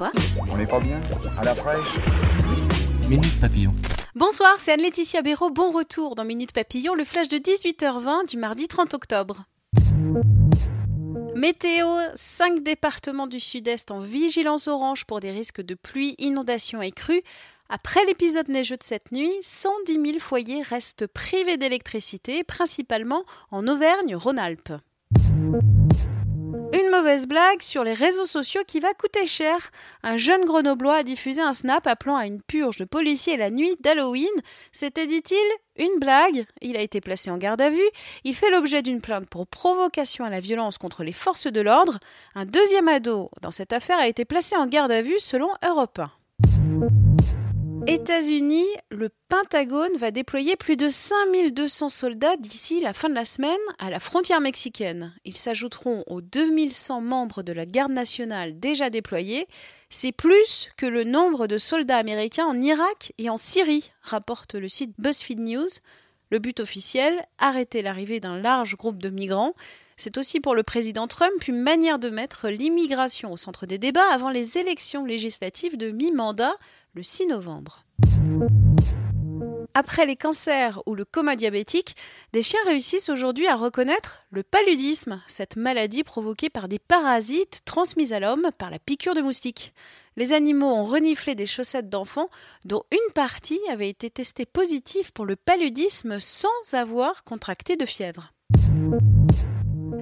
Quoi On n'est pas bien À la fraîche Minute Papillon. Bonsoir, c'est Anne-Laetitia Béraud. Bon retour dans Minute Papillon, le flash de 18h20 du mardi 30 octobre. Météo, 5 départements du sud-est en vigilance orange pour des risques de pluie, inondations et crues. Après l'épisode neigeux de cette nuit, 110 000 foyers restent privés d'électricité, principalement en Auvergne-Rhône-Alpes. Mauvaise blague sur les réseaux sociaux qui va coûter cher. Un jeune grenoblois a diffusé un snap appelant à une purge de policiers la nuit d'Halloween. C'était, dit-il, une blague. Il a été placé en garde à vue. Il fait l'objet d'une plainte pour provocation à la violence contre les forces de l'ordre. Un deuxième ado dans cette affaire a été placé en garde à vue selon Europe 1. États-Unis, le Pentagone va déployer plus de 5200 soldats d'ici la fin de la semaine à la frontière mexicaine. Ils s'ajouteront aux 2100 membres de la garde nationale déjà déployés. C'est plus que le nombre de soldats américains en Irak et en Syrie, rapporte le site BuzzFeed News. Le but officiel, arrêter l'arrivée d'un large groupe de migrants. C'est aussi pour le président Trump une manière de mettre l'immigration au centre des débats avant les élections législatives de mi-mandat le 6 novembre. Après les cancers ou le coma diabétique, des chiens réussissent aujourd'hui à reconnaître le paludisme, cette maladie provoquée par des parasites transmis à l'homme par la piqûre de moustiques. Les animaux ont reniflé des chaussettes d'enfants dont une partie avait été testée positive pour le paludisme sans avoir contracté de fièvre.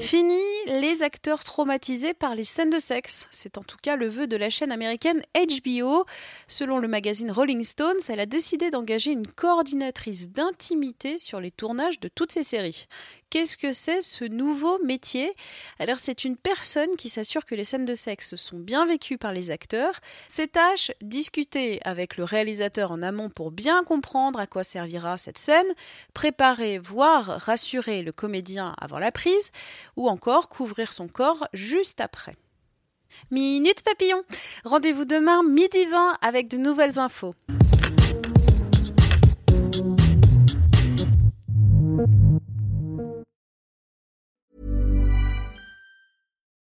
Fini les acteurs traumatisés par les scènes de sexe. C'est en tout cas le vœu de la chaîne américaine HBO. Selon le magazine Rolling Stones, elle a décidé d'engager une coordinatrice d'intimité sur les tournages de toutes ses séries. Qu'est-ce que c'est ce nouveau métier? Alors c'est une personne qui s'assure que les scènes de sexe sont bien vécues par les acteurs. Ses tâches, discuter avec le réalisateur en amont pour bien comprendre à quoi servira cette scène, préparer, voire rassurer le comédien avant la prise, ou encore couvrir son corps juste après. Minute Papillon. Rendez-vous demain midi 20 avec de nouvelles infos.